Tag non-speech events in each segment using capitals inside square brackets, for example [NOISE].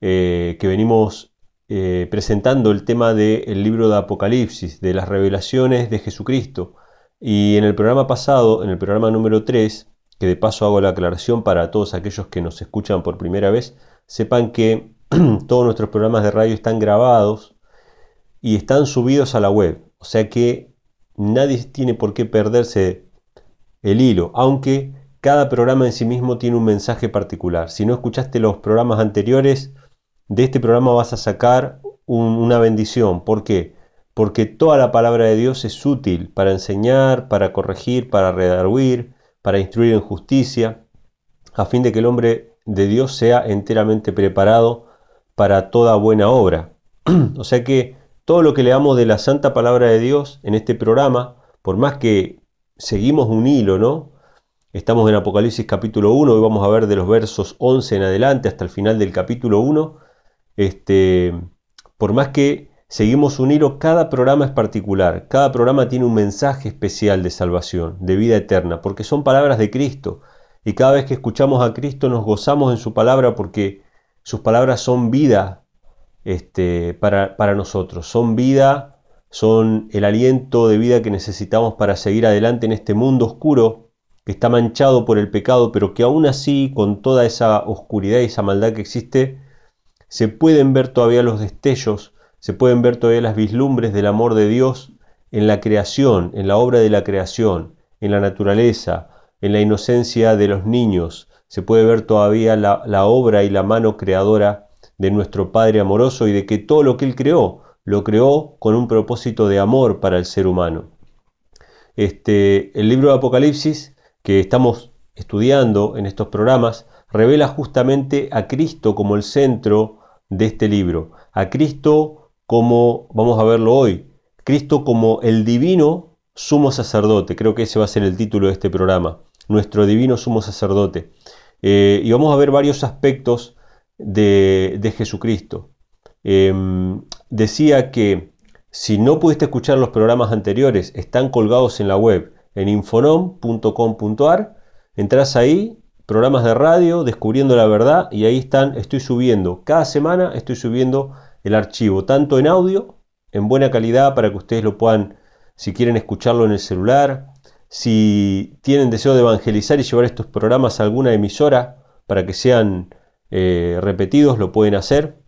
eh, que venimos eh, presentando el tema del libro de Apocalipsis, de las revelaciones de Jesucristo. Y en el programa pasado, en el programa número 3, que de paso hago la aclaración para todos aquellos que nos escuchan por primera vez, sepan que [CLEARS THROAT] todos nuestros programas de radio están grabados y están subidos a la web. O sea que nadie tiene por qué perderse el hilo, aunque cada programa en sí mismo tiene un mensaje particular. Si no escuchaste los programas anteriores, de este programa vas a sacar una bendición. ¿Por qué? Porque toda la palabra de Dios es útil para enseñar, para corregir, para redarguir, para instruir en justicia, a fin de que el hombre de Dios sea enteramente preparado para toda buena obra. [CLEARS THROAT] o sea que todo lo que leamos de la santa palabra de Dios en este programa, por más que seguimos un hilo, ¿no? Estamos en Apocalipsis capítulo 1, hoy vamos a ver de los versos 11 en adelante hasta el final del capítulo 1, este, por más que seguimos un hilo, cada programa es particular, cada programa tiene un mensaje especial de salvación, de vida eterna, porque son palabras de Cristo. Y cada vez que escuchamos a Cristo nos gozamos en su palabra porque sus palabras son vida este, para, para nosotros, son vida, son el aliento de vida que necesitamos para seguir adelante en este mundo oscuro que está manchado por el pecado, pero que aún así, con toda esa oscuridad y esa maldad que existe, se pueden ver todavía los destellos, se pueden ver todavía las vislumbres del amor de Dios en la creación, en la obra de la creación, en la naturaleza, en la inocencia de los niños, se puede ver todavía la, obra y la mano creadora de nuestro Padre amoroso y de que todo lo que Él creó, lo creó con un propósito de amor para el ser humano. Este, el libro de Apocalipsis que estamos estudiando en estos programas revela justamente a Cristo como el centro de este libro. A Cristo como, vamos a verlo hoy, Cristo como el divino sumo sacerdote. Creo que ese va a ser el título de este programa. Nuestro divino sumo sacerdote. Eh, y vamos a ver varios aspectos de, Jesucristo. Em, decía que si no pudiste escuchar los programas anteriores, están colgados en la web, en infonom.com.ar. Entrás ahí programas de radio, descubriendo la verdad, y ahí están, estoy subiendo, cada semana estoy subiendo el archivo, tanto en audio, en buena calidad, para que ustedes lo puedan, si quieren escucharlo en el celular, si tienen deseo de evangelizar y llevar estos programas a alguna emisora para que sean eh, repetidos, lo pueden hacer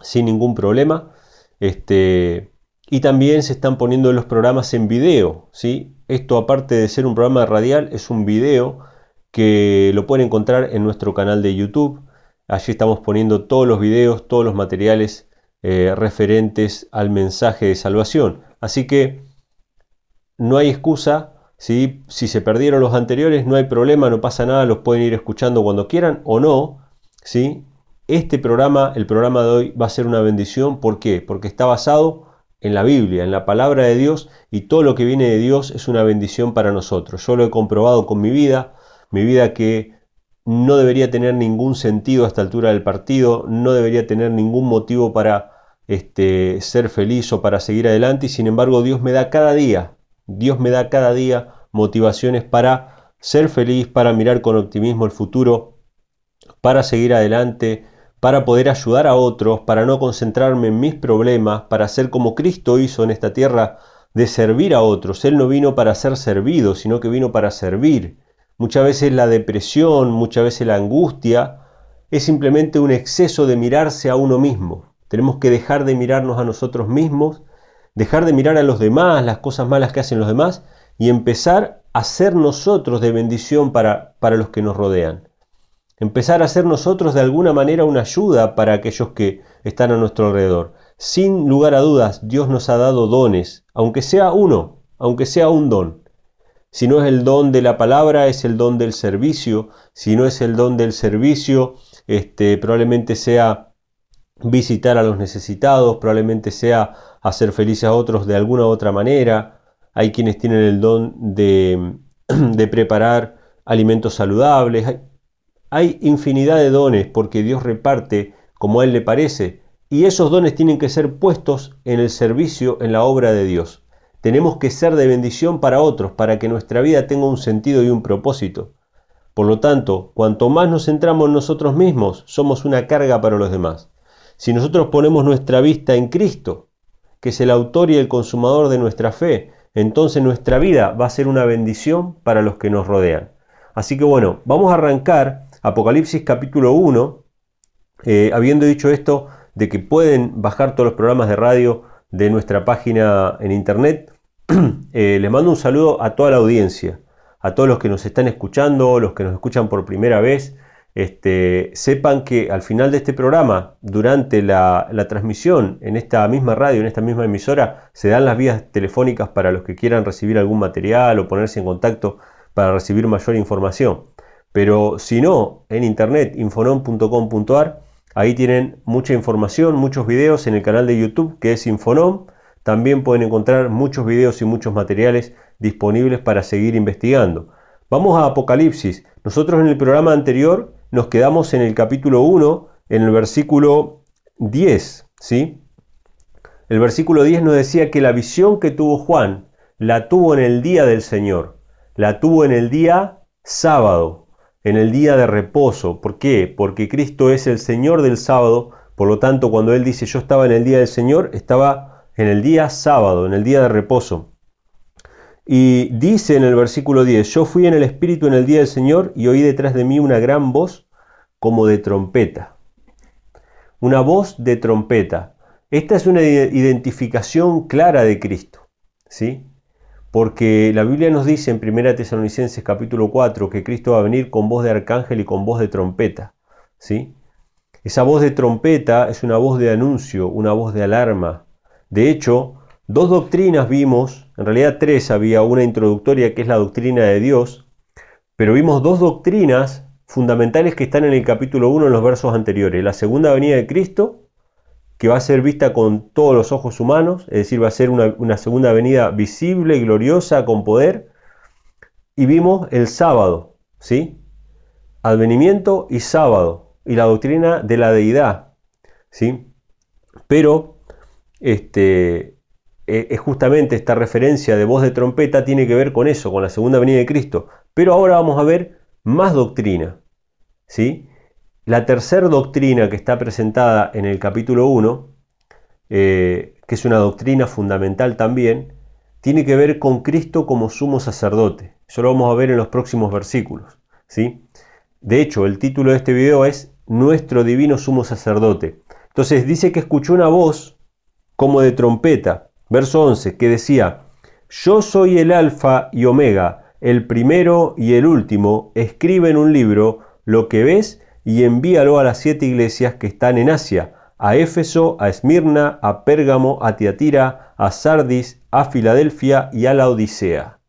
sin ningún problema. Este, y también se están poniendo los programas en video. ¿sí? Esto aparte de ser un programa radial, es un video que lo pueden encontrar en nuestro canal de YouTube. Allí estamos poniendo todos los videos, todos los materiales eh, referentes al mensaje de salvación. Así que no hay excusa. Si se perdieron los anteriores, no hay problema, no pasa nada, los pueden ir escuchando cuando quieran o no. ¿sí? Este programa, el programa de hoy, va a ser una bendición. ¿Por qué? Porque está basado en la Biblia, en la palabra de Dios, y todo lo que viene de Dios es una bendición para nosotros. Yo lo he comprobado con mi vida mi vida que no debería tener ningún sentido a esta altura del partido, no debería tener ningún motivo para este, ser feliz o para seguir adelante y sin embargo Dios me da cada día, Dios me da cada día motivaciones para ser feliz, para mirar con optimismo el futuro, para seguir adelante, para poder ayudar a otros, para no concentrarme en mis problemas, para ser como Cristo hizo en esta tierra de servir a otros. Él no vino para ser servido, sino que vino para servir. Muchas veces la depresión, muchas veces la angustia es simplemente un exceso de mirarse a uno mismo. Tenemos que dejar de mirarnos a nosotros mismos, dejar de mirar a los demás, las cosas malas que hacen los demás y empezar a ser nosotros de bendición para, para los que nos rodean. Empezar a ser nosotros de alguna manera una ayuda para aquellos que están a nuestro alrededor. Sin lugar a dudas, Dios nos ha dado dones, aunque sea uno, aunque sea un don. Si no es el don de la palabra, es el don del servicio. Si no es el don del servicio, este, probablemente sea visitar a los necesitados, probablemente sea hacer felices a otros de alguna u otra manera. Hay quienes tienen el don de, [CLEARS THROAT] de preparar alimentos saludables. Hay, hay infinidad de dones porque Dios reparte como a Él le parece y esos dones tienen que ser puestos en el servicio, en la obra de Dios. Tenemos que ser de bendición para otros, para que nuestra vida tenga un sentido y un propósito. Por lo tanto, cuanto más nos centramos en nosotros mismos, somos una carga para los demás. Si nosotros ponemos nuestra vista en Cristo, que es el autor y el consumador de nuestra fe, entonces nuestra vida va a ser una bendición para los que nos rodean. Así que bueno, vamos a arrancar Apocalipsis capítulo 1. Eh, habiendo dicho esto, de que pueden bajar todos los programas de radio de nuestra página en internet, [CLEARS THROAT] eh, les mando un saludo a toda la audiencia, a todos los que nos están escuchando, los que nos escuchan por primera vez. Este, sepan que al final de este programa, durante la, transmisión en esta misma radio, en esta misma emisora, se dan las vías telefónicas para los que quieran recibir algún material o ponerse en contacto para recibir mayor información. Pero si no, en internet, infonom.com.ar, ahí tienen mucha información, muchos videos en el canal de YouTube que es Infonom. También pueden encontrar muchos videos y muchos materiales disponibles para seguir investigando. Vamos a Apocalipsis. Nosotros en el programa anterior nos quedamos en el capítulo 1, en el versículo 10, ¿sí? El versículo 10 nos decía que la visión que tuvo Juan la tuvo en el día del Señor, la tuvo en el día sábado, en el día de reposo. ¿Por qué? Porque Cristo es el Señor del sábado, por lo tanto cuando Él dice yo estaba en el día del Señor, estaba en el día sábado, en el día de reposo. Y dice en el versículo 10, yo fui en el Espíritu en el día del Señor y oí detrás de mí una gran voz como de trompeta. Una voz de trompeta. Esta es una identificación clara de Cristo. ¿sí? Porque la Biblia nos dice en 1 Tesalonicenses capítulo 4 que Cristo va a venir con voz de arcángel y con voz de trompeta. ¿sí? Esa voz de trompeta es una voz de anuncio, una voz de alarma. De hecho, Dos doctrinas vimos, en realidad tres había, una introductoria que es la doctrina de Dios, pero vimos dos doctrinas fundamentales que están en el capítulo 1 en los versos anteriores. La segunda venida de Cristo, que va a ser vista con todos los ojos humanos, es decir, va a ser una, segunda venida visible, gloriosa, con poder. Y vimos el sábado, ¿sí? Advenimiento y sábado, y la doctrina de la deidad, ¿sí? Pero, este, eh, es justamente esta referencia de voz de trompeta tiene que ver con eso, con la segunda venida de Cristo. Pero ahora vamos a ver más doctrina. ¿sí? La tercera doctrina que está presentada en el capítulo 1, eh, que es una doctrina fundamental también, tiene que ver con Cristo como sumo sacerdote. Eso lo vamos a ver en los próximos versículos. ¿sí? De hecho, el título de este video es Nuestro divino sumo sacerdote. Entonces dice que escuchó una voz como de trompeta verso 11, que decía, Yo soy el alfa y omega, el primero y el último, escribe en un libro lo que ves y envíalo a las siete iglesias que están en Asia, a Éfeso, a Esmirna, a Pérgamo, a Tiatira, a Sardis, a Filadelfia y a la Odisea.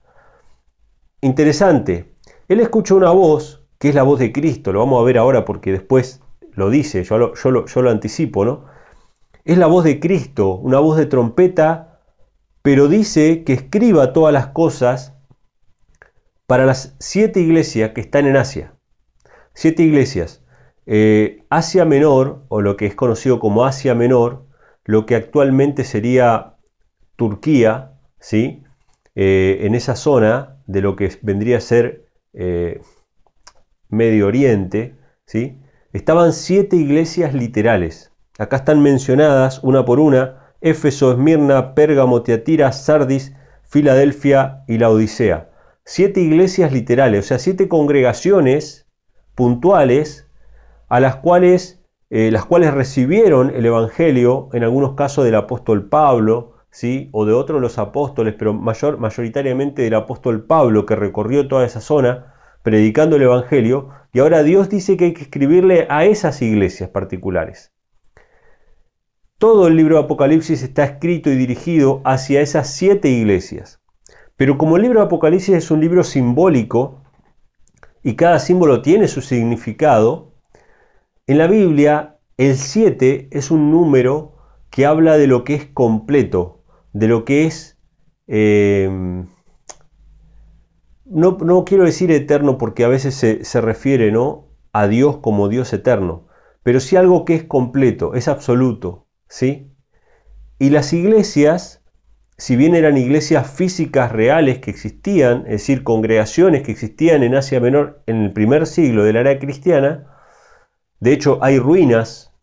Interesante, él escucha una voz, que es la voz de Cristo, lo vamos a ver ahora porque después lo dice, yo lo, yo lo, yo lo anticipo, ¿no? Es la voz de Cristo, una voz de trompeta pero dice que escriba todas las cosas para las siete iglesias que están en Asia. Siete iglesias. Eh, Asia Menor, o lo que es conocido como Asia Menor, lo que actualmente sería Turquía, ¿sí? Eh, en esa zona de lo que vendría a ser eh, Medio Oriente, ¿sí? estaban siete iglesias literales. Acá están mencionadas una por una Éfeso, Esmirna, Pérgamo, Teatira, Sardis, Filadelfia y la Odisea. Siete iglesias literales, o sea, siete congregaciones puntuales a las cuales, eh, las cuales recibieron el Evangelio, en algunos casos del apóstol Pablo, ¿sí? o de otros los apóstoles, pero mayor, mayoritariamente del apóstol Pablo que recorrió toda esa zona predicando el Evangelio, y ahora Dios dice que hay que escribirle a esas iglesias particulares. Todo el libro de Apocalipsis está escrito y dirigido hacia esas siete iglesias. Pero como el libro de Apocalipsis es un libro simbólico y cada símbolo tiene su significado, en la Biblia el 7 es un número que habla de lo que es completo, de lo que es... Eh, no, no, quiero decir eterno porque a veces se, se refiere ¿no? a Dios como Dios eterno, pero sí algo que es completo, es absoluto, ¿sí? Y las iglesias, si bien eran iglesias físicas reales que existían, es decir, congregaciones que existían en Asia Menor en el primer siglo de la era cristiana, de hecho hay ruinas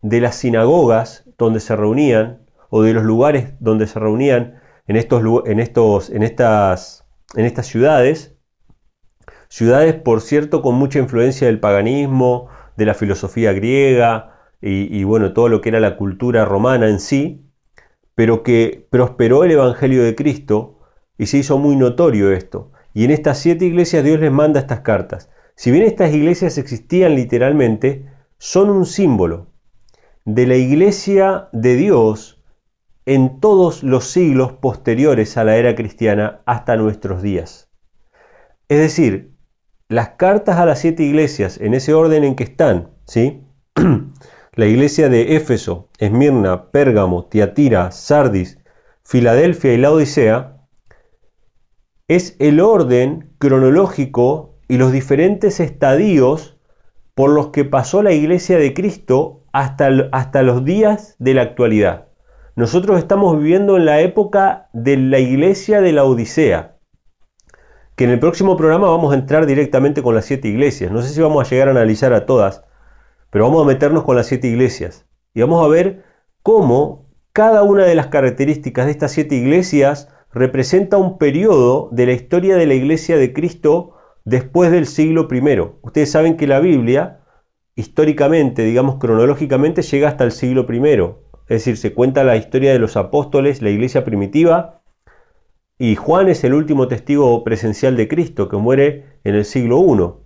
de las sinagogas donde se reunían o de los lugares donde se reunían en, estos, en, estos, en, estas, en estas ciudades, ciudades por cierto con mucha influencia del paganismo, de la filosofía griega y, y bueno, todo lo que era la cultura romana en sí, pero que prosperó el Evangelio de Cristo y se hizo muy notorio esto. Y en estas siete iglesias Dios les manda estas cartas. Si bien estas iglesias existían literalmente, son un símbolo de la iglesia de Dios en todos los siglos posteriores a la era cristiana hasta nuestros días. Es decir, las cartas a las siete iglesias en ese orden en que están, ¿sí? [CLEARS THROAT] la iglesia de Éfeso, Esmirna, Pérgamo, Tiatira, Sardis, Filadelfia y la Odisea, es el orden cronológico y los diferentes estadios por los que pasó la iglesia de Cristo hasta, hasta los días de la actualidad. Nosotros estamos viviendo en la época de la iglesia de la Odisea, que en el próximo programa vamos a entrar directamente con las siete iglesias. No sé si vamos a llegar a analizar a todas, pero vamos a meternos con las siete iglesias y vamos a ver cómo cada una de las características de estas siete iglesias representa un periodo de la historia de la iglesia de Cristo después del siglo I. Ustedes saben que la Biblia, históricamente, digamos cronológicamente, llega hasta el siglo I. Es decir, se cuenta la historia de los apóstoles, la iglesia primitiva, y Juan es el último testigo presencial de Cristo que muere en el siglo I.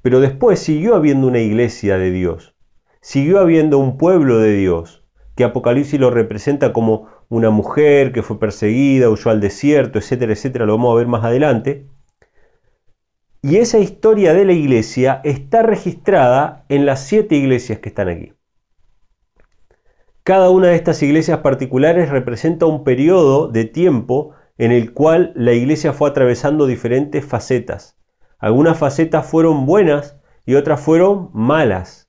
Pero después siguió habiendo una iglesia de Dios, siguió habiendo un pueblo de Dios, que Apocalipsis lo representa como una mujer que fue perseguida, huyó al desierto, etcétera, etcétera, lo vamos a ver más adelante. Y esa historia de la iglesia está registrada en las siete iglesias que están aquí. Cada una de estas iglesias particulares representa un periodo de tiempo en el cual la iglesia fue atravesando diferentes facetas. Algunas facetas fueron buenas y otras fueron malas.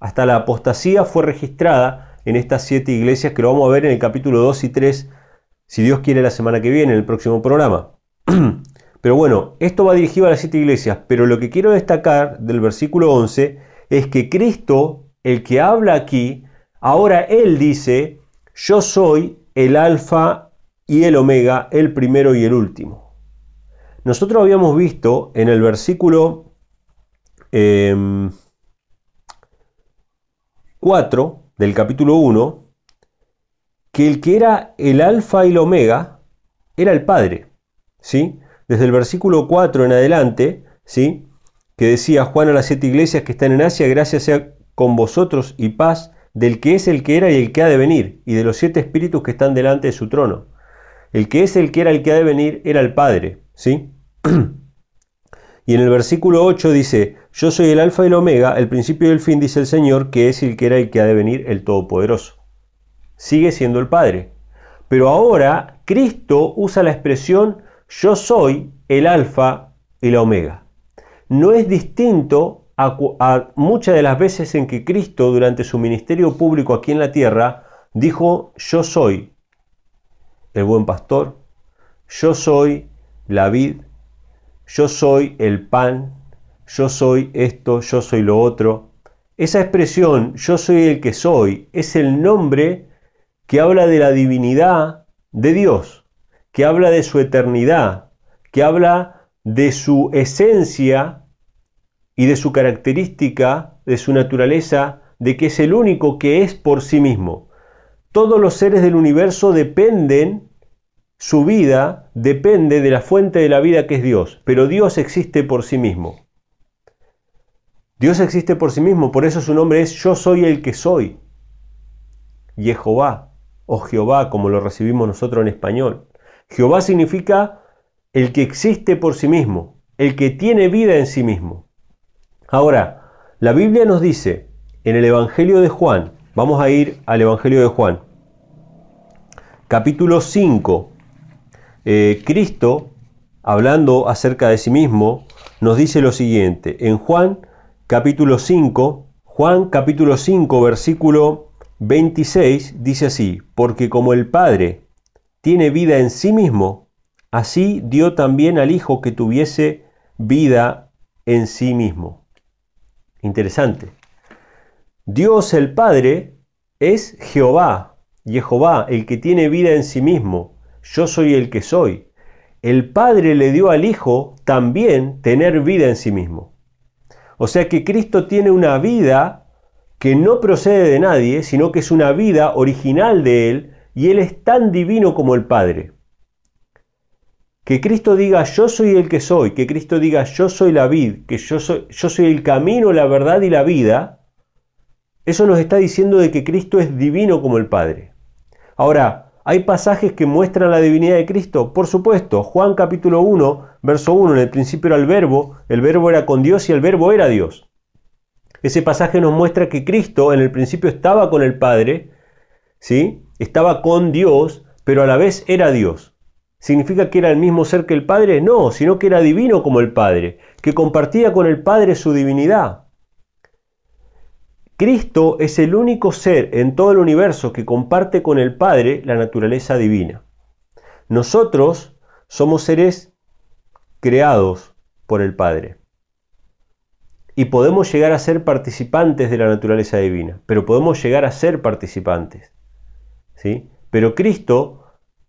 Hasta la apostasía fue registrada en estas siete iglesias que lo vamos a ver en el capítulo 2 y 3, si Dios quiere la semana que viene, en el próximo programa. [CLEARS THROAT] Pero bueno, esto va dirigido a las siete iglesias, pero lo que quiero destacar del versículo 11 es que Cristo, el que habla aquí, ahora Él dice, yo soy el alfa y el omega, el primero y el último. Nosotros habíamos visto en el versículo 4 em, del capítulo 1 que el que era el alfa y el omega era el Padre. ¿sí? Desde el versículo 4 en adelante, ¿sí? que decía Juan a las siete iglesias que están en Asia, gracias sea con vosotros y paz del que es el que era y el que ha de venir, y de los siete espíritus que están delante de su trono. El que es el que era el que ha de venir era el Padre, ¿sí? [CLEARS THROAT] y en el versículo 8 dice, yo soy el alfa y el omega, el principio y el fin, dice el Señor, que es el que era y que ha de venir el Todopoderoso. Sigue siendo el Padre. Pero ahora Cristo usa la expresión yo soy el alfa y la omega. No es distinto a, muchas de las veces en que Cristo durante su ministerio público aquí en la tierra dijo yo soy el buen pastor, yo soy la vid, yo soy el pan, yo soy esto, yo soy lo otro. Esa expresión, yo soy el que soy, es el nombre que habla de la divinidad de Dios, que habla de su eternidad, que habla de su esencia y de su característica, de su naturaleza, de que es el único que es por sí mismo. Todos los seres del universo dependen su vida depende de la fuente de la vida que es Dios, pero Dios existe por sí mismo. Dios existe por sí mismo, por eso su nombre es Yo soy el que soy. Jehová o Jehová, como lo recibimos nosotros en español. Jehová significa el que existe por sí mismo, el que tiene vida en sí mismo. Ahora, la Biblia nos dice en el Evangelio de Juan. Vamos a ir al Evangelio de Juan. Capítulo 5. Eh, Cristo, hablando acerca de sí mismo, nos dice lo siguiente. En Juan capítulo 5, Juan capítulo 5, versículo 26, dice así, porque como el Padre tiene vida en sí mismo, así dio también al Hijo que tuviese vida en sí mismo. Interesante. Dios el Padre es Jehová, Jehová, el que tiene vida en sí mismo. Yo soy el que soy. El Padre le dio al Hijo también tener vida en sí mismo. O sea que Cristo tiene una vida que no procede de nadie, sino que es una vida original de Él y Él es tan divino como el Padre. Que Cristo diga yo soy el que soy, que Cristo diga yo soy la vid, que yo soy, yo soy el camino, la verdad y la vida, eso nos está diciendo de que Cristo es divino como el Padre. Ahora, ¿hay pasajes que muestran la divinidad de Cristo? Por supuesto, Juan capítulo 1, verso 1, en el principio era el verbo, el verbo era con Dios y el verbo era Dios. Ese pasaje nos muestra que Cristo en el principio estaba con el Padre, ¿sí? Estaba con Dios, pero a la vez era Dios. ¿Significa que era el mismo ser que el Padre? No, sino que era divino como el Padre, que compartía con el Padre su divinidad. Cristo es el único ser en todo el universo que comparte con el Padre la naturaleza divina. Nosotros somos seres creados por el Padre. Y podemos llegar a ser participantes de la naturaleza divina, pero podemos llegar a ser participantes. ¿Sí? Pero Cristo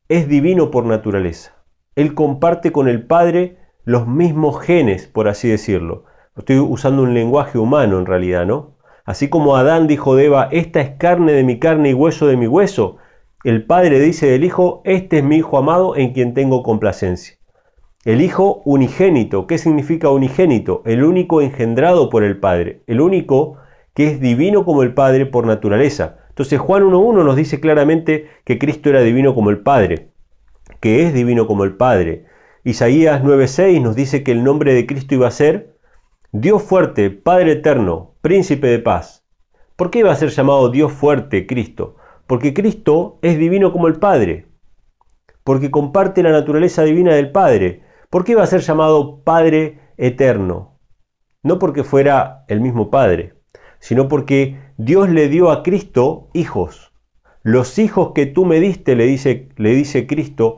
es divino por naturaleza. Él comparte con el Padre los mismos genes, por así decirlo. Estoy usando un lenguaje humano en realidad, ¿no? Así como Adán dijo de Eva, esta es carne de mi carne y hueso de mi hueso, el Padre dice del Hijo, este es mi Hijo amado en quien tengo complacencia. El Hijo unigénito, ¿qué significa unigénito? El único engendrado por el Padre, el único que es divino como el Padre por naturaleza. Entonces Juan 1.1 nos dice claramente que Cristo era divino como el Padre, que es divino como el Padre. Isaías 9.6 nos dice que el nombre de Cristo iba a ser Dios fuerte, Padre eterno, príncipe de paz. ¿Por qué iba a ser llamado Dios fuerte, Cristo? Porque Cristo es divino como el Padre, porque comparte la naturaleza divina del Padre. ¿Por qué iba a ser llamado Padre eterno? No porque fuera el mismo Padre, sino porque Dios le dio a Cristo hijos. Los hijos que tú me diste, le dice, le dice Cristo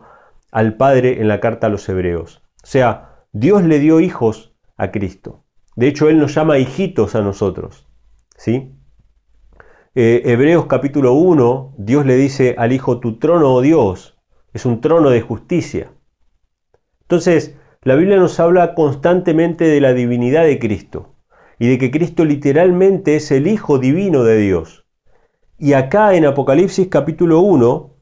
al Padre en la carta a los Hebreos. O sea, Dios le dio hijos a Cristo. De hecho, Él nos llama hijitos a nosotros. ¿sí? Eh, Hebreos capítulo 1, Dios le dice al Hijo, tu trono, oh Dios, es un trono de justicia. Entonces, la Biblia nos habla constantemente de la divinidad de Cristo y de que Cristo literalmente es el Hijo divino de Dios. Y acá en Apocalipsis capítulo 1,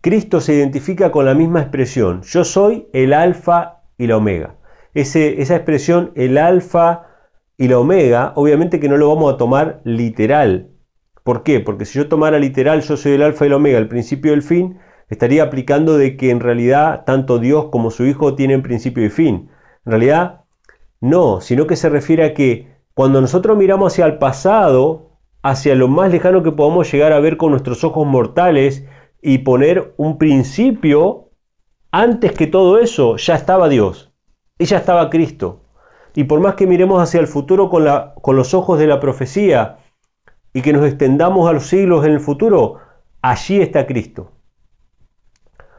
Cristo se identifica con la misma expresión, yo soy el alfa y la omega. esa expresión, el alfa y la omega, obviamente que no lo vamos a tomar literal. ¿Por qué? Porque si yo tomara literal yo soy el alfa y el omega, el principio y el fin, estaría aplicando de que en realidad tanto Dios como su Hijo tienen principio y fin. En realidad, no, sino que se refiere a que cuando nosotros miramos hacia el pasado, hacia lo más lejano que podamos llegar a ver con nuestros ojos mortales y poner un principio, antes que todo eso ya estaba Dios y ya estaba Cristo. Y por más que miremos hacia el futuro con, con los ojos de la profecía y que nos extendamos a los siglos en el futuro, allí está Cristo.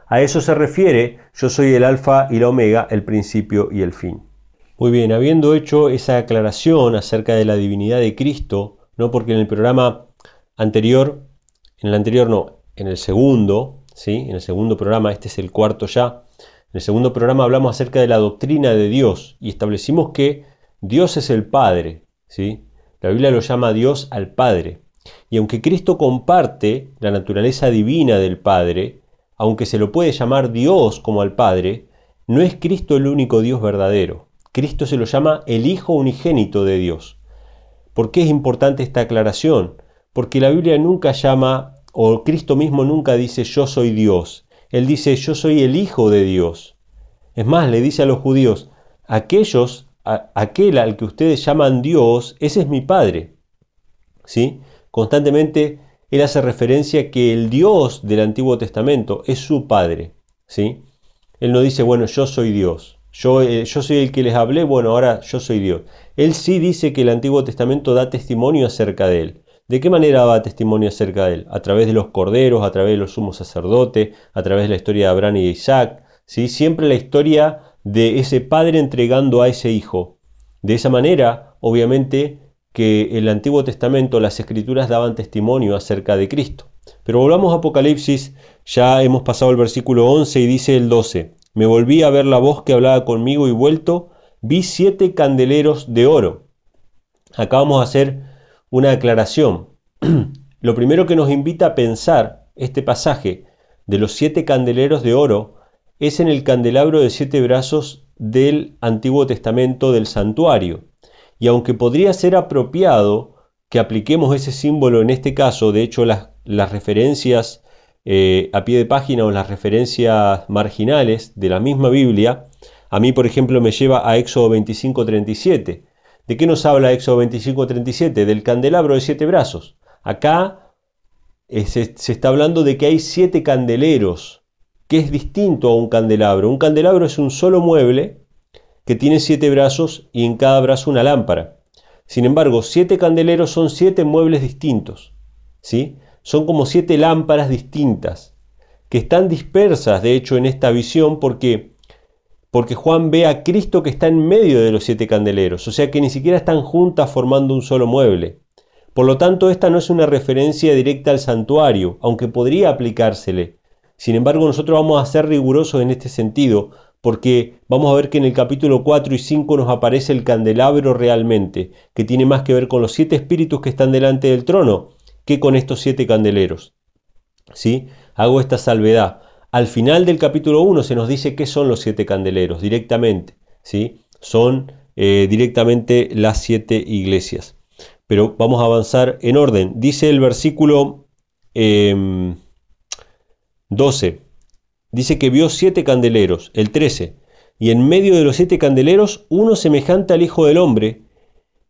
A eso se refiere, yo soy el alfa y la omega, el principio y el fin. Muy bien, habiendo hecho esa aclaración acerca de la divinidad de Cristo, no porque en el programa anterior, en el anterior no, en el segundo, ¿sí? En el segundo programa, este es el cuarto ya, en el segundo programa hablamos acerca de la doctrina de Dios y establecimos que Dios es el Padre. ¿sí? La Biblia lo llama Dios al Padre. Y aunque Cristo comparte la naturaleza divina del Padre, aunque se lo puede llamar Dios como al Padre, no es Cristo el único Dios verdadero. Cristo se lo llama el Hijo unigénito de Dios. ¿Por qué es importante esta aclaración? Porque la Biblia nunca llama, o Cristo mismo nunca dice yo soy Dios. Él dice, yo soy el Hijo de Dios. Es más, le dice a los judíos, aquellos, aquel al que ustedes llaman Dios, ese es mi Padre. ¿sí? Constantemente él hace referencia a que el Dios del Antiguo Testamento es su Padre. ¿sí? Él no dice, bueno, yo soy Dios. Yo, eh, yo soy el que les hablé, bueno, ahora yo soy Dios. Él sí dice que el Antiguo Testamento da testimonio acerca de él. ¿De qué manera da testimonio acerca de él? A través de los corderos, a través de los sumos sacerdotes, a través de la historia de Abraham y de Isaac. ¿sí? Siempre la historia de ese padre entregando a ese hijo. De esa manera, obviamente, que el Antiguo Testamento, las escrituras daban testimonio acerca de Cristo. Pero volvamos a Apocalipsis, ya hemos pasado el versículo 11 y dice el 12, me volví a ver la voz que hablaba conmigo y vuelto, vi siete candeleros de oro. Acá vamos a hacer una aclaración. [CLEARS THROAT] Lo primero que nos invita a pensar este pasaje de los siete candeleros de oro es en el candelabro de siete brazos del Antiguo Testamento del santuario. Y aunque podría ser apropiado que apliquemos ese símbolo en este caso, de hecho las, referencias eh, a pie de página o las referencias marginales de la misma Biblia, a mí por ejemplo me lleva a Éxodo 25:37. ¿De qué nos habla Éxodo 25:37? Del candelabro de siete brazos. Acá eh, se, se está hablando de que hay siete candeleros, que es distinto a un candelabro. Un candelabro es un solo mueble que tiene siete brazos y en cada brazo una lámpara. Sin embargo, siete candeleros son siete muebles distintos. ¿sí? Son como siete lámparas distintas, que están dispersas, de hecho, en esta visión porque, porque Juan ve a Cristo que está en medio de los siete candeleros, o sea que ni siquiera están juntas formando un solo mueble. Por lo tanto, esta no es una referencia directa al santuario, aunque podría aplicársele. Sin embargo, nosotros vamos a ser rigurosos en este sentido, porque vamos a ver que en el capítulo 4 y 5 nos aparece el candelabro realmente, que tiene más que ver con los siete espíritus que están delante del trono que con estos siete candeleros. ¿Sí? Hago esta salvedad. Al final del capítulo 1 se nos dice qué son los siete candeleros directamente. ¿sí? Son eh, directamente las siete iglesias. Pero vamos a avanzar en orden. Dice el versículo 12. Em, dice que vio siete candeleros, el 13, y en medio de los siete candeleros uno semejante al Hijo del Hombre,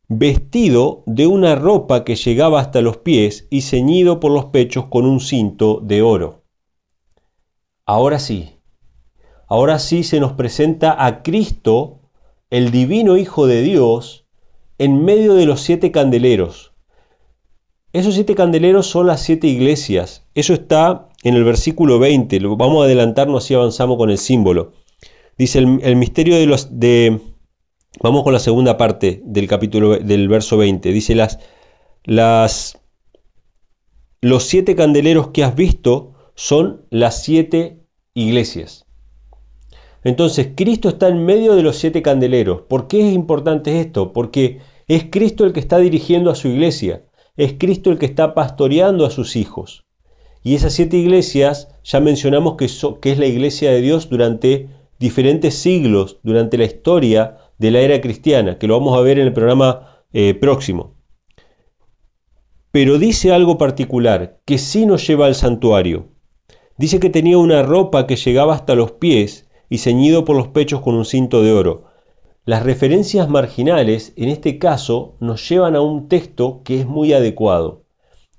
vestido de una ropa que llegaba hasta los pies y ceñido por los pechos con un cinto de oro. Ahora sí, ahora sí se nos presenta a Cristo, el divino Hijo de Dios, en medio de los siete candeleros. Esos siete candeleros son las siete iglesias. Eso está en el versículo 20, vamos a adelantarnos así avanzamos con el símbolo. Dice el, misterio de los de vamos con la segunda parte del capítulo del verso 20. Dice las los siete candeleros que has visto son las siete iglesias. Entonces, Cristo está en medio de los siete candeleros. ¿Por qué es importante esto? Porque es Cristo el que está dirigiendo a su iglesia. Es Cristo el que está pastoreando a sus hijos. Y esas siete iglesias ya mencionamos que es la iglesia de Dios durante diferentes siglos, durante la historia de la era cristiana, que lo vamos a ver en el programa eh, próximo. Pero dice algo particular, que sí nos lleva al santuario. Dice que tenía una ropa que llegaba hasta los pies y ceñido por los pechos con un cinto de oro. Las referencias marginales, en este caso, nos llevan a un texto que es muy adecuado.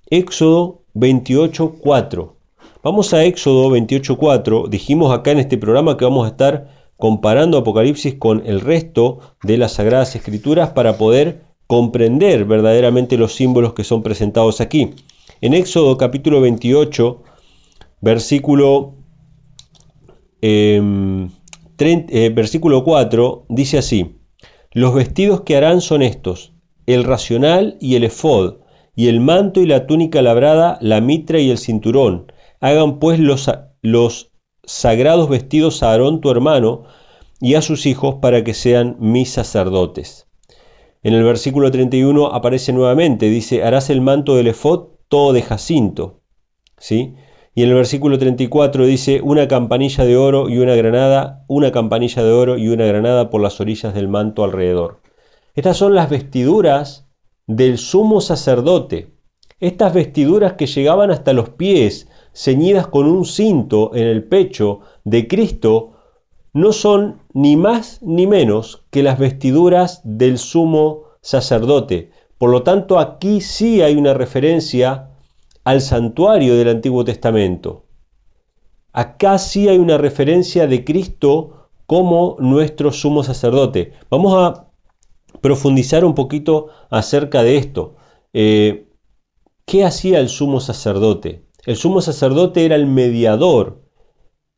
Éxodo 28.4. Vamos a Éxodo 28.4. Dijimos acá en este programa que vamos a estar comparando Apocalipsis con el resto de las Sagradas Escrituras para poder comprender verdaderamente los símbolos que son presentados aquí. En Éxodo capítulo 28, versículo, em, eh, 4, dice así, los vestidos que harán son estos, el racional y el efod, y el manto y la túnica labrada, la mitra y el cinturón. Hagan pues los, los sagrados vestidos a Aarón tu hermano y a sus hijos para que sean mis sacerdotes. En el versículo 31 aparece nuevamente, dice, harás el manto del efod todo de jacinto. ¿Sí? Y en el versículo 34 dice, una campanilla de oro y una granada, una campanilla de oro y una granada por las orillas del manto alrededor. Estas son las vestiduras del sumo sacerdote. Estas vestiduras que llegaban hasta los pies, ceñidas con un cinto en el pecho de Cristo, no son ni más ni menos que las vestiduras del sumo sacerdote, Por lo tanto, aquí sí hay una referencia al santuario del Antiguo Testamento. Acá sí hay una referencia de Cristo como nuestro sumo sacerdote. Vamos a profundizar un poquito acerca de esto. Eh, ¿Qué hacía el sumo sacerdote? El sumo sacerdote era el mediador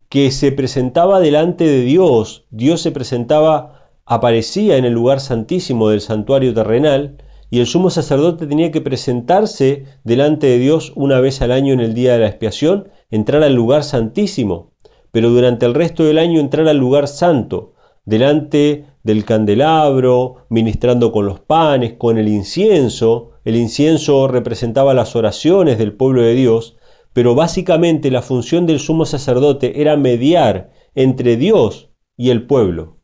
que se presentaba delante de Dios. Dios se presentaba, aparecía en el lugar santísimo del santuario terrenal y el sumo sacerdote tenía que presentarse delante de Dios una vez al año en el día de la expiación, entrar al lugar santísimo, pero durante el resto del año entrar al lugar santo, delante del candelabro, ministrando con los panes, con el incienso. El incienso representaba las oraciones del pueblo de Dios, pero básicamente la función del sumo sacerdote era mediar entre Dios y el pueblo.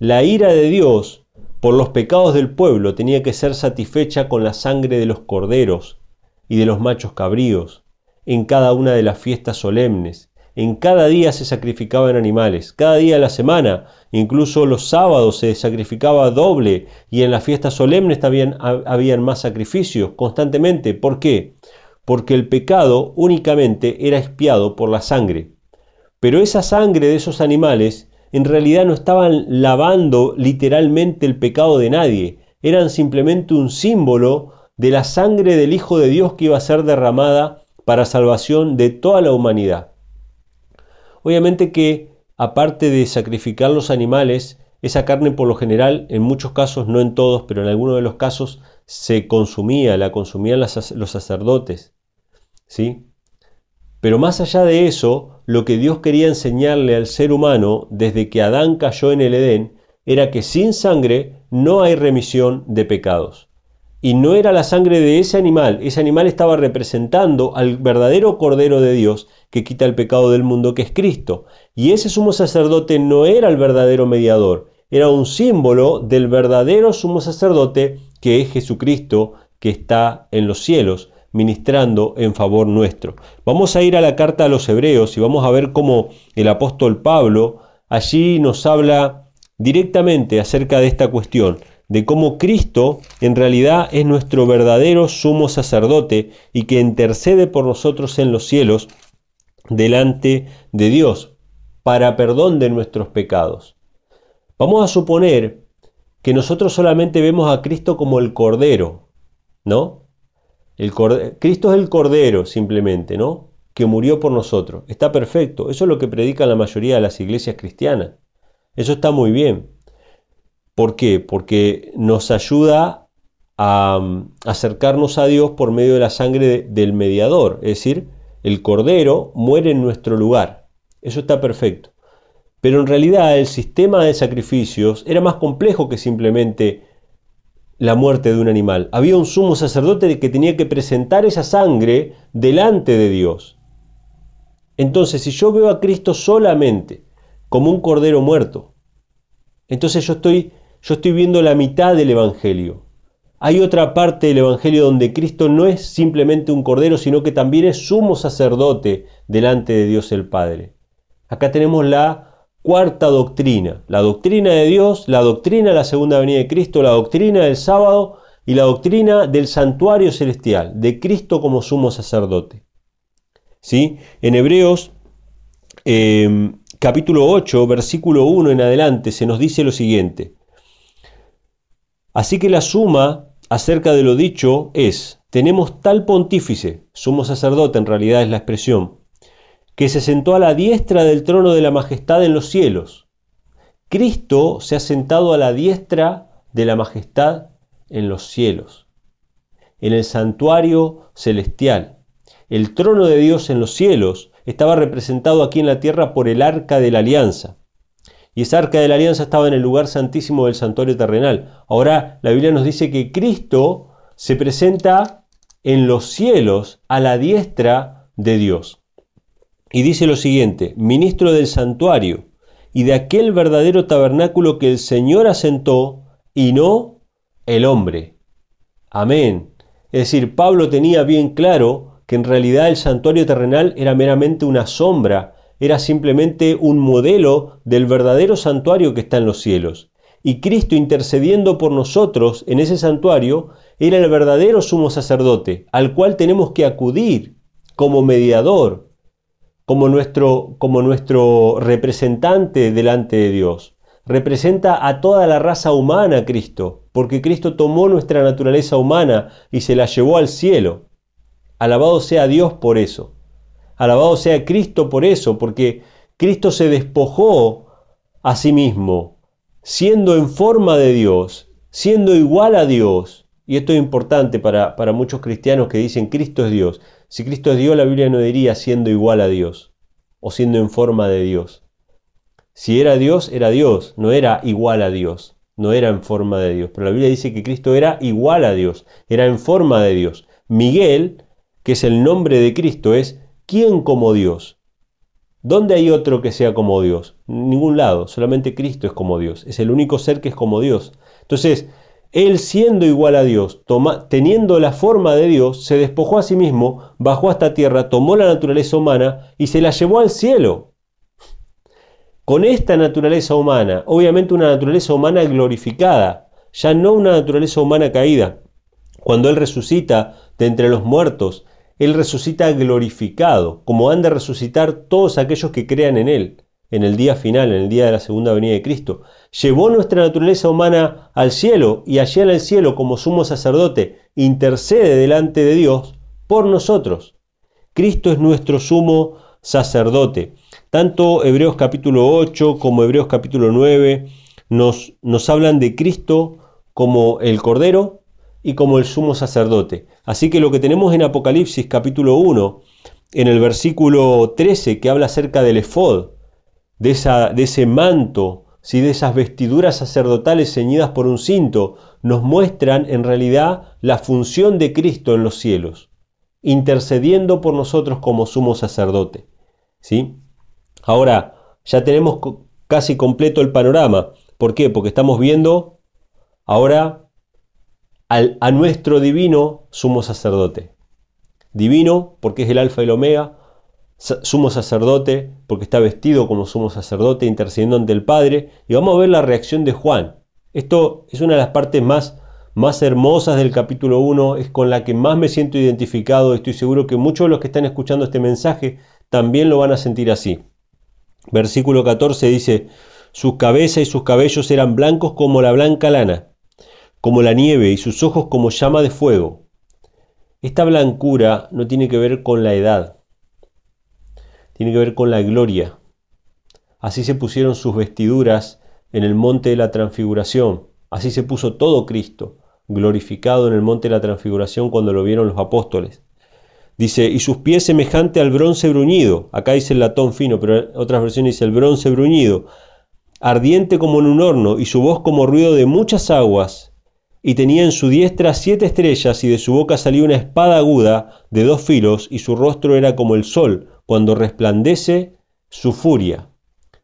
La ira de Dios por los pecados del pueblo tenía que ser satisfecha con la sangre de los corderos y de los machos cabríos en cada una de las fiestas solemnes. En cada día se sacrificaban animales, cada día de la semana, incluso los sábados se sacrificaba doble y en las fiestas solemnes también habían más sacrificios constantemente. ¿Por qué? Porque el pecado únicamente era expiado por la sangre. Pero esa sangre de esos animales en realidad no estaban lavando literalmente el pecado de nadie, eran simplemente un símbolo de la sangre del Hijo de Dios que iba a ser derramada para salvación de toda la humanidad. Obviamente que, aparte de sacrificar los animales, esa carne por lo general, en muchos casos, no en todos, pero en algunos de los casos, se consumía, la consumían los sacerdotes. ¿sí? Pero más allá de eso, lo que Dios quería enseñarle al ser humano desde que Adán cayó en el Edén era que sin sangre no hay remisión de pecados. Y no era la sangre de ese animal, ese animal estaba representando al verdadero Cordero de Dios que quita el pecado del mundo, que es Cristo. Y ese sumo sacerdote no era el verdadero mediador, era un símbolo del verdadero sumo sacerdote que es Jesucristo que está en los cielos, ministrando en favor nuestro. Vamos a ir a la carta a los hebreos y vamos a ver cómo el apóstol Pablo allí nos habla directamente acerca de esta cuestión, de cómo Cristo en realidad es nuestro verdadero sumo sacerdote y que intercede por nosotros en los cielos delante de Dios para perdón de nuestros pecados. Vamos a suponer que nosotros solamente vemos a Cristo como el Cordero, ¿no? El Cristo es el Cordero simplemente, ¿no? Que murió por nosotros. Está perfecto. Eso es lo que predican la mayoría de las iglesias cristianas. Eso está muy bien. ¿Por qué? Porque nos ayuda a um, acercarnos a Dios por medio de la sangre del mediador. Es decir, el Cordero muere en nuestro lugar. Eso está perfecto. Pero en realidad el sistema de sacrificios era más complejo que simplemente la muerte de un animal. Había un sumo sacerdote que tenía que presentar esa sangre delante de Dios. Entonces, si yo veo a Cristo solamente como un cordero muerto, entonces yo estoy, yo estoy viendo la mitad del Evangelio. Hay otra parte del Evangelio donde Cristo no es simplemente un cordero, sino que también es sumo sacerdote delante de Dios el Padre. Acá tenemos la Cuarta doctrina, la doctrina de Dios, la doctrina de la segunda venida de Cristo, la doctrina del sábado y la doctrina del santuario celestial, de Cristo como sumo sacerdote. ¿Sí? En Hebreos em, capítulo 8, versículo 1 en adelante, se nos dice lo siguiente. Así que la suma acerca de lo dicho es, tenemos tal pontífice, sumo sacerdote en realidad es la expresión, que se sentó a la diestra del trono de la majestad en los cielos. Cristo se ha sentado a la diestra de la majestad en los cielos, en el santuario celestial. El trono de Dios en los cielos estaba representado aquí en la tierra por el arca de la alianza. Y esa arca de la alianza estaba en el lugar santísimo del santuario terrenal. Ahora la Biblia nos dice que Cristo se presenta en los cielos a la diestra de Dios. Y dice lo siguiente, ministro del santuario y de aquel verdadero tabernáculo que el Señor asentó y no el hombre. Amén. Es decir, Pablo tenía bien claro que en realidad el santuario terrenal era meramente una sombra, era simplemente un modelo del verdadero santuario que está en los cielos. y Cristo intercediendo por nosotros en ese santuario era el verdadero sumo sacerdote, al cual tenemos que acudir como mediador, como nuestro, como nuestro representante delante de Dios. Representa a toda la raza humana Cristo, porque Cristo tomó nuestra naturaleza humana y se la llevó al cielo. Alabado sea Dios por eso. Alabado sea Cristo por eso, porque Cristo se despojó a sí mismo, siendo en forma de Dios, siendo igual a Dios. Y esto es importante para, para muchos cristianos que dicen Cristo es Dios. Si Cristo es Dios, la Biblia no diría siendo igual a Dios o siendo en forma de Dios. Si era Dios, era Dios, no era igual a Dios, no era en forma de Dios. Pero la Biblia dice que Cristo era igual a Dios, era en forma de Dios. Miguel, que es el nombre de Cristo, es ¿quién como Dios? ¿Dónde hay otro que sea como Dios? ningún lado, solamente Cristo es como Dios, es el único ser que es como Dios. Entonces, Él siendo igual a Dios, teniendo la forma de Dios, se despojó a sí mismo, bajó a esta tierra, tomó la naturaleza humana y se la llevó al cielo. Con esta naturaleza humana, obviamente una naturaleza humana glorificada, ya no una naturaleza humana caída. Cuando Él resucita de entre los muertos, él resucita glorificado, como han de resucitar todos aquellos que crean en Él, en el día final, en el día de la segunda venida de Cristo. Llevó nuestra naturaleza humana al cielo y allí en el cielo, como sumo sacerdote, intercede delante de Dios por nosotros. Cristo es nuestro sumo sacerdote. Tanto Hebreos capítulo 8 como Hebreos capítulo 9 nos, nos hablan de Cristo como el Cordero y como el sumo sacerdote. Así que lo que tenemos en Apocalipsis capítulo 1, en el versículo 13, que habla acerca del efod, de, ese manto, ¿sí? de esas vestiduras sacerdotales ceñidas por un cinto, nos muestran en realidad la función de Cristo en los cielos, intercediendo por nosotros como sumo sacerdote. ¿sí? Ahora, ya tenemos casi completo el panorama. ¿Por qué? Porque estamos viendo ahora a nuestro divino sumo sacerdote. Divino porque es el alfa y el omega, sumo sacerdote porque está vestido como sumo sacerdote intercediendo ante el Padre. Y vamos a ver la reacción de Juan. Esto es una de las partes más, más hermosas del capítulo 1, es con la que más me siento identificado. Estoy seguro que muchos de los que están escuchando este mensaje también lo van a sentir así. Versículo 14 dice, sus cabezas y sus cabellos eran blancos como la blanca lana como la nieve y sus ojos como llama de fuego. Esta blancura no tiene que ver con la edad, tiene que ver con la gloria. Así se pusieron sus vestiduras en el monte de la transfiguración, así se puso todo Cristo, glorificado en el monte de la transfiguración cuando lo vieron los apóstoles. Dice, y sus pies semejante al bronce bruñido, acá dice el latón fino, pero en otras versiones dice el bronce bruñido, ardiente como en un horno, y su voz como ruido de muchas aguas, y tenía en su diestra siete estrellas, y de su boca salía una espada aguda de dos filos, y su rostro era como el sol, cuando resplandece su furia.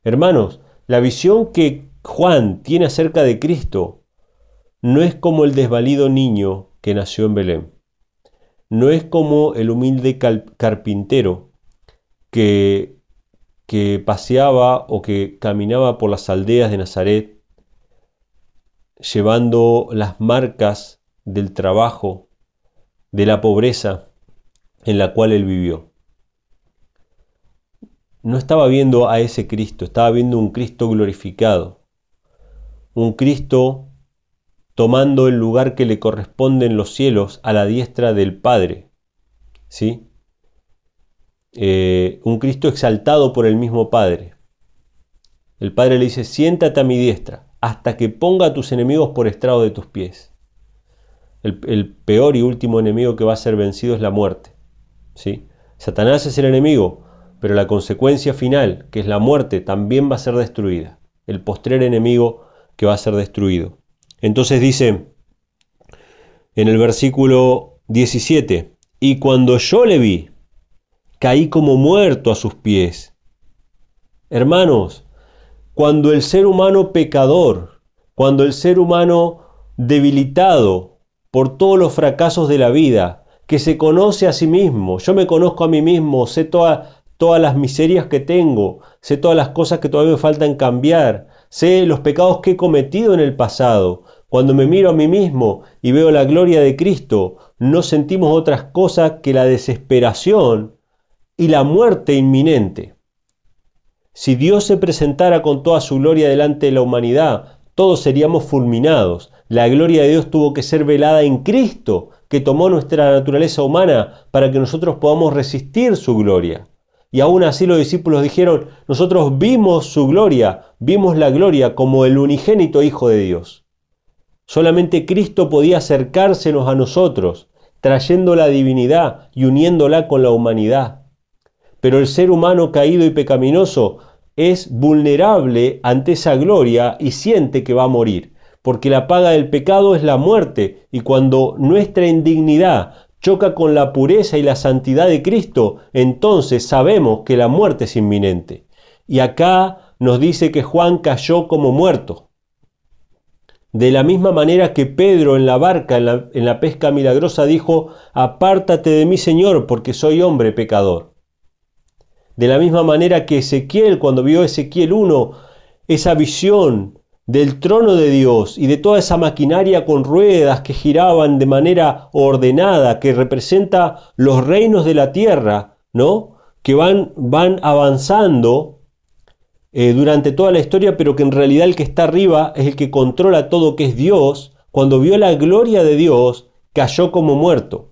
Hermanos, la visión que Juan tiene acerca de Cristo no es como el desvalido niño que nació en Belén. No es como el humilde carpintero que, que paseaba o que caminaba por las aldeas de Nazaret llevando las marcas del trabajo, de la pobreza en la cual él vivió. No estaba viendo a ese Cristo, estaba viendo un Cristo glorificado, un Cristo tomando el lugar que le corresponde en los cielos a la diestra del Padre, ¿sí? Eh, un Cristo exaltado por el mismo Padre. El Padre le dice, siéntate a mi diestra hasta que ponga a tus enemigos por estrado de tus pies. El, peor y último enemigo que va a ser vencido es la muerte. ¿sí? Satanás es el enemigo, pero la consecuencia final, que es la muerte, también va a ser destruida. El postrer enemigo que va a ser destruido. Entonces dice en el versículo 17, y cuando yo le vi, caí como muerto a sus pies. Hermanos, cuando el ser humano pecador, cuando el ser humano debilitado por todos los fracasos de la vida, que se conoce a sí mismo, yo me conozco a mí mismo, sé todas las miserias que tengo, sé todas las cosas que todavía me faltan cambiar, sé los pecados que he cometido en el pasado. Cuando me miro a mí mismo y veo la gloria de Cristo, no sentimos otras cosas que la desesperación y la muerte inminente. Si Dios se presentara con toda su gloria delante de la humanidad, todos seríamos fulminados. La gloria de Dios tuvo que ser velada en Cristo, que tomó nuestra naturaleza humana para que nosotros podamos resistir su gloria. Y aún así los discípulos dijeron, nosotros vimos su gloria, vimos la gloria como el unigénito Hijo de Dios. Solamente Cristo podía acercársenos a nosotros, trayendo la divinidad y uniéndola con la humanidad. Pero el ser humano caído y pecaminoso es vulnerable ante esa gloria y siente que va a morir, porque la paga del pecado es la muerte, y cuando nuestra indignidad choca con la pureza y la santidad de Cristo, entonces sabemos que la muerte es inminente. Y acá nos dice que Juan cayó como muerto. De la misma manera que Pedro en la barca, en la, pesca milagrosa, dijo, apártate de mí Señor, porque soy hombre pecador. De la misma manera que Ezequiel, cuando vio Ezequiel 1, esa visión del trono de Dios y de toda esa maquinaria con ruedas que giraban de manera ordenada, que representa los reinos de la tierra, ¿no? Que van, van avanzando eh, durante toda la historia, pero que en realidad el que está arriba es el que controla todo, que es Dios. Cuando vio la gloria de Dios, cayó como muerto.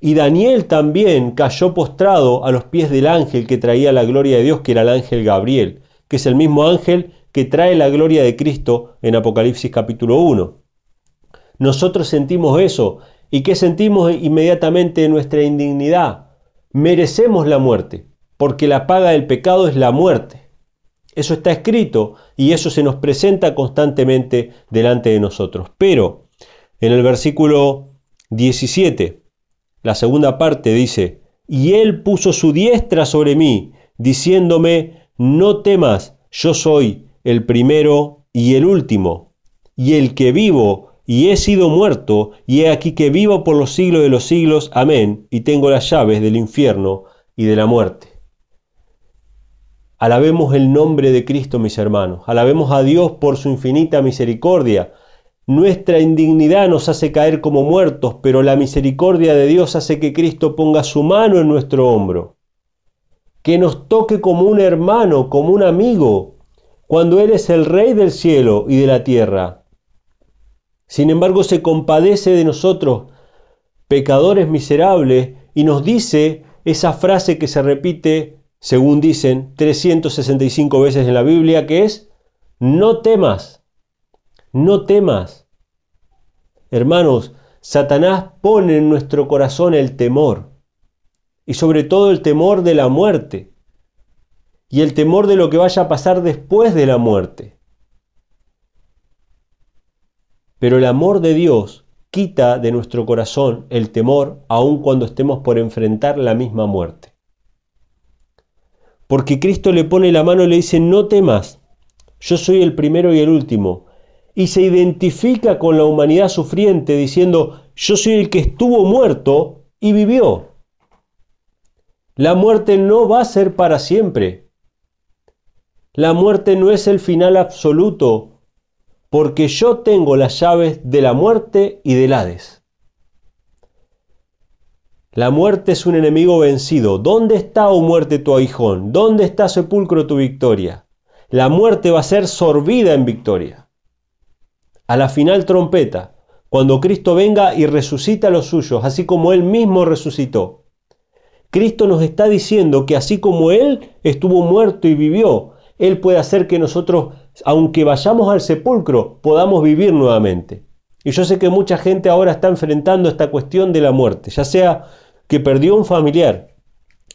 Y Daniel también cayó postrado a los pies del ángel que traía la gloria de Dios, que era el ángel Gabriel, que es el mismo ángel que trae la gloria de Cristo en Apocalipsis capítulo 1. Nosotros sentimos eso. ¿Y qué sentimos inmediatamente en nuestra indignidad? Merecemos la muerte, porque la paga del pecado es la muerte. Eso está escrito y eso se nos presenta constantemente delante de nosotros. Pero en el versículo 17 la segunda parte dice, y él puso su diestra sobre mí, diciéndome, no temas, yo soy el primero y el último, y el que vivo, y he sido muerto, y he aquí que vivo por los siglos de los siglos, amén, y tengo las llaves del infierno y de la muerte. Alabemos el nombre de Cristo, mis hermanos, alabemos a Dios por su infinita misericordia, nuestra indignidad nos hace caer como muertos, pero la misericordia de Dios hace que Cristo ponga su mano en nuestro hombro, que nos toque como un hermano, como un amigo, cuando Él es el Rey del cielo y de la tierra. Sin embargo, se compadece de nosotros, pecadores miserables, y nos dice esa frase que se repite, según dicen, 365 veces en la Biblia, que es, no temas no temas. Hermanos, Satanás pone en nuestro corazón el temor, y sobre todo el temor de la muerte, y el temor de lo que vaya a pasar después de la muerte. Pero el amor de Dios quita de nuestro corazón el temor aun cuando estemos por enfrentar la misma muerte. Porque Cristo le pone la mano y le dice, no temas, yo soy el primero y el último, y se identifica con la humanidad sufriente diciendo, yo soy el que estuvo muerto y vivió. La muerte no va a ser para siempre. La muerte no es el final absoluto, porque yo tengo las llaves de la muerte y del Hades. La muerte es un enemigo vencido. ¿Dónde está, oh muerte, tu aguijón? ¿Dónde está, sepulcro, tu victoria? La muerte va a ser sorbida en victoria a la final trompeta, cuando Cristo venga y resucita a los suyos, así como Él mismo resucitó. Cristo nos está diciendo que así como Él estuvo muerto y vivió, Él puede hacer que nosotros, aunque vayamos al sepulcro, podamos vivir nuevamente. Y yo sé que mucha gente ahora está enfrentando esta cuestión de la muerte, ya sea que perdió un familiar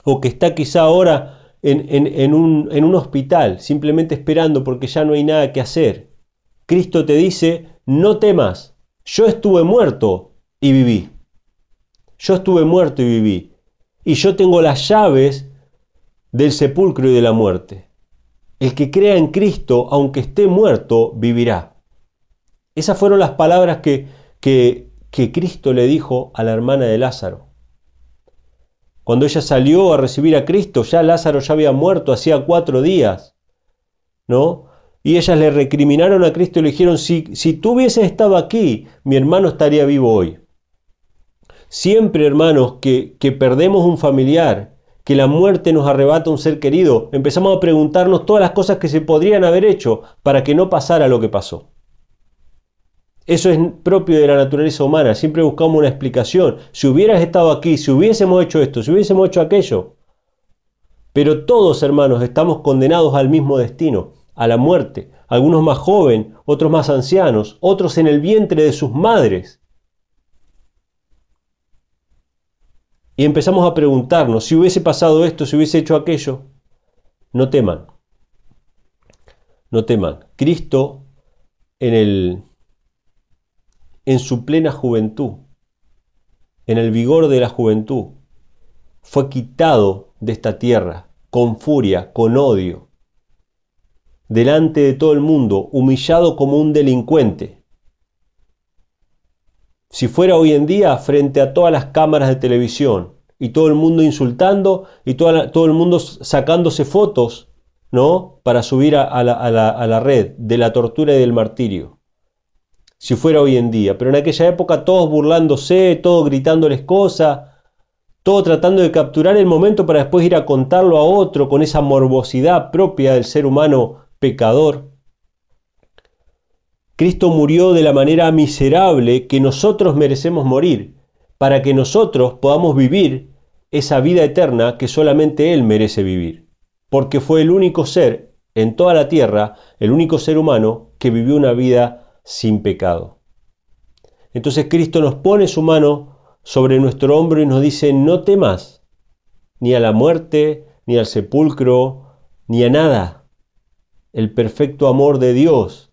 o que está quizá ahora en, un, en un hospital simplemente esperando porque ya no hay nada que hacer Cristo te dice, no temas, yo estuve muerto y viví. Yo estuve muerto y viví. Y yo tengo las llaves del sepulcro y de la muerte. El que crea en Cristo, aunque esté muerto, vivirá. Esas fueron las palabras que, que, que Cristo le dijo a la hermana de Lázaro. Cuando ella salió a recibir a Cristo, ya Lázaro ya había muerto hacía cuatro días, ¿no? Y ellas le recriminaron a Cristo y le dijeron, si, si tú hubieses estado aquí, mi hermano estaría vivo hoy. Siempre, hermanos, que, que perdemos un familiar, que la muerte nos arrebata un ser querido, empezamos a preguntarnos todas las cosas que se podrían haber hecho para que no pasara lo que pasó. Eso es propio de la naturaleza humana, siempre buscamos una explicación. Si hubieras estado aquí, si hubiésemos hecho esto, si hubiésemos hecho aquello. Pero todos, hermanos, estamos condenados al mismo destino, a la muerte. Algunos más jóvenes, otros más ancianos, otros en el vientre de sus madres. Y empezamos a preguntarnos, si hubiese pasado esto, si hubiese hecho aquello, no teman, no teman. Cristo en, el, en su plena juventud, en el vigor de la juventud, fue quitado de esta tierra con furia, con odio, delante de todo el mundo, humillado como un delincuente. Si fuera hoy en día frente a todas las cámaras de televisión y todo el mundo insultando y todo el mundo sacándose fotos, ¿no? Para subir a, la, a la red de la tortura y del martirio. Si fuera hoy en día, pero en aquella época todos burlándose, todos gritándoles cosas, todo tratando de capturar el momento para después ir a contarlo a otro con esa morbosidad propia del ser humano pecador. Cristo murió de la manera miserable que nosotros merecemos morir, para que nosotros podamos vivir esa vida eterna que solamente Él merece vivir, porque fue el único ser en toda la tierra, el único ser humano que vivió una vida sin pecado. Entonces Cristo nos pone su mano sobre nuestro hombro y nos dice, no temas, ni a la muerte, ni al sepulcro, ni a nada. El perfecto amor de Dios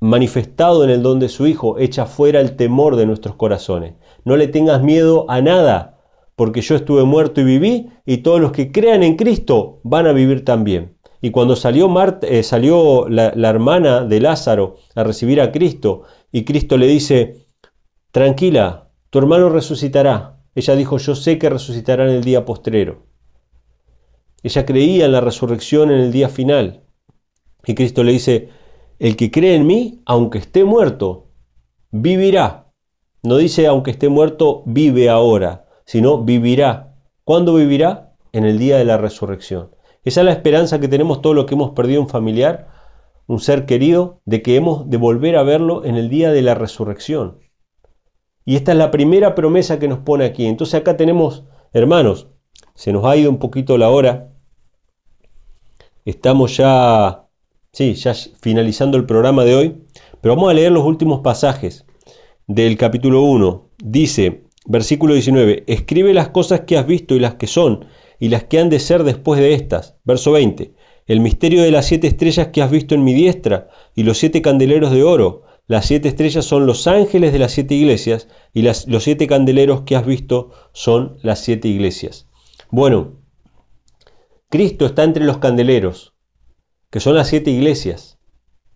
manifestado en el don de su Hijo, echa fuera el temor de nuestros corazones. No le tengas miedo a nada, porque yo estuve muerto y viví, y todos los que crean en Cristo van a vivir también. Y cuando salió, eh, salió la, la hermana de Lázaro a recibir a Cristo, y Cristo le dice, tranquila, tu hermano resucitará. Ella dijo, yo sé que resucitará en el día postrero. Ella creía en la resurrección en el día final. Y Cristo le dice, el que cree en mí, aunque esté muerto, vivirá. No dice aunque esté muerto, vive ahora, sino vivirá. ¿Cuándo vivirá? En el día de la resurrección. Esa es la esperanza que tenemos todos los que hemos perdido un familiar, un ser querido, de que hemos de volver a verlo en el día de la resurrección. Y esta es la primera promesa que nos pone aquí. Entonces acá tenemos, hermanos, se nos ha ido un poquito la hora. Estamos ya Sí, ya finalizando el programa de hoy, pero vamos a leer los últimos pasajes del capítulo 1. Dice, versículo 19, escribe las cosas que has visto y las que son, y las que han de ser después de estas. Verso 20, el misterio de las siete estrellas que has visto en mi diestra, y los siete candeleros de oro. Las siete estrellas son los ángeles de las siete iglesias, y los siete candeleros que has visto son las siete iglesias. Bueno, Cristo está entre los candeleros, que son las siete iglesias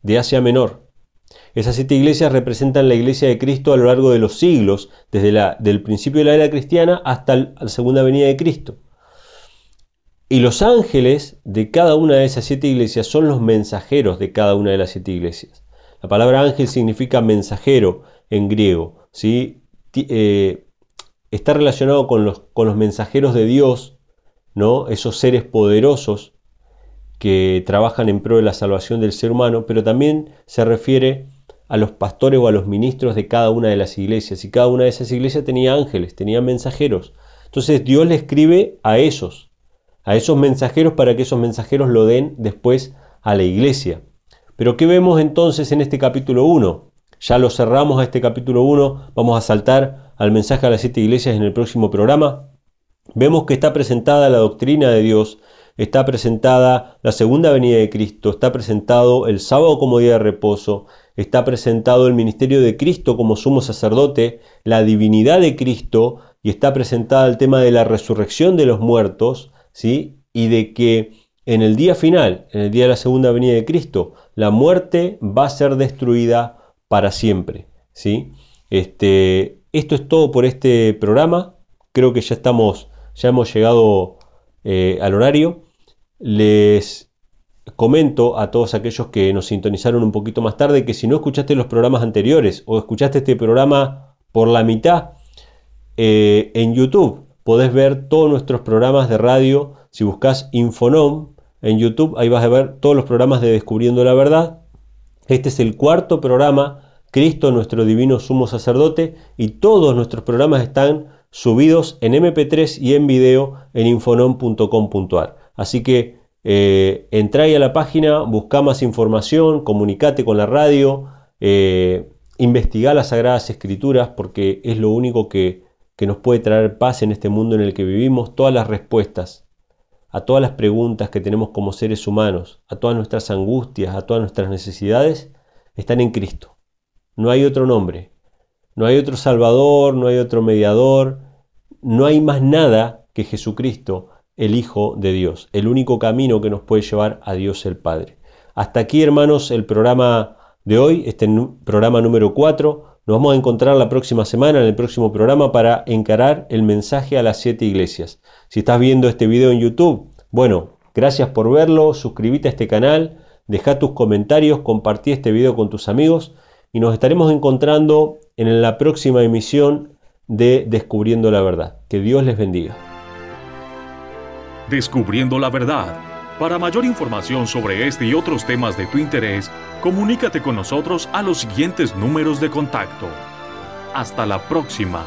de Asia Menor. Esas siete iglesias representan la iglesia de Cristo a lo largo de los siglos, desde la, del principio de la era cristiana hasta la segunda venida de Cristo. Y los ángeles de cada una de esas siete iglesias son los mensajeros de cada una de las siete iglesias. La palabra ángel significa mensajero en griego. ¿sí? Eh, está relacionado con los, con los mensajeros de Dios, ¿no? esos seres poderosos que trabajan en pro de la salvación del ser humano, pero también se refiere a los pastores o a los ministros de cada una de las iglesias. Y cada una de esas iglesias tenía ángeles, tenía mensajeros. Entonces Dios le escribe a esos, a esos mensajeros para que esos mensajeros lo den después a la iglesia. Pero ¿qué vemos entonces en este capítulo 1? Ya lo cerramos a este capítulo 1, vamos a saltar al mensaje a las siete iglesias en el próximo programa. Vemos que está presentada la doctrina de Dios, está presentada la segunda venida de Cristo, está presentado el sábado como día de reposo, está presentado el ministerio de Cristo como sumo sacerdote, la divinidad de Cristo y está presentada el tema de la resurrección de los muertos, ¿sí? Y de que en el día final, en el día de la segunda venida de Cristo, la muerte va a ser destruida para siempre, ¿sí? Este, esto es todo por este programa. Creo que ya estamos, ya hemos llegado eh, al horario les comento a todos aquellos que nos sintonizaron un poquito más tarde que si no escuchaste los programas anteriores o escuchaste este programa por la mitad, eh, en YouTube podés ver todos nuestros programas de radio. Si buscas Infonom en YouTube, ahí vas a ver todos los programas de Descubriendo la Verdad. Este es el cuarto programa, Cristo, nuestro divino sumo sacerdote, y todos nuestros programas están subidos en MP3 y en video en infonom.com.ar. Así que eh, entra ahí a la página, busca más información, comunicate con la radio, eh, investiga las Sagradas Escrituras porque es lo único que, que nos puede traer paz en este mundo en el que vivimos, todas las respuestas a todas las preguntas que tenemos como seres humanos, a todas nuestras angustias, a todas nuestras necesidades, están en Cristo. No hay otro nombre, no hay otro Salvador, no hay otro mediador, no hay más nada que Jesucristo, el Hijo de Dios, el único camino que nos puede llevar a Dios el Padre. Hasta aquí, hermanos, el programa de hoy, este programa número 4. Nos vamos a encontrar la próxima semana en el próximo programa para encarar el mensaje a las siete iglesias. Si estás viendo este video en YouTube, bueno, gracias por verlo, suscríbete a este canal, deja tus comentarios, compartí este video con tus amigos y nos estaremos encontrando en la próxima emisión de Descubriendo la Verdad. Que Dios les bendiga. Descubriendo la Verdad. Para mayor información sobre este y otros temas de tu interés, comunícate con nosotros a los siguientes números de contacto. Hasta la próxima.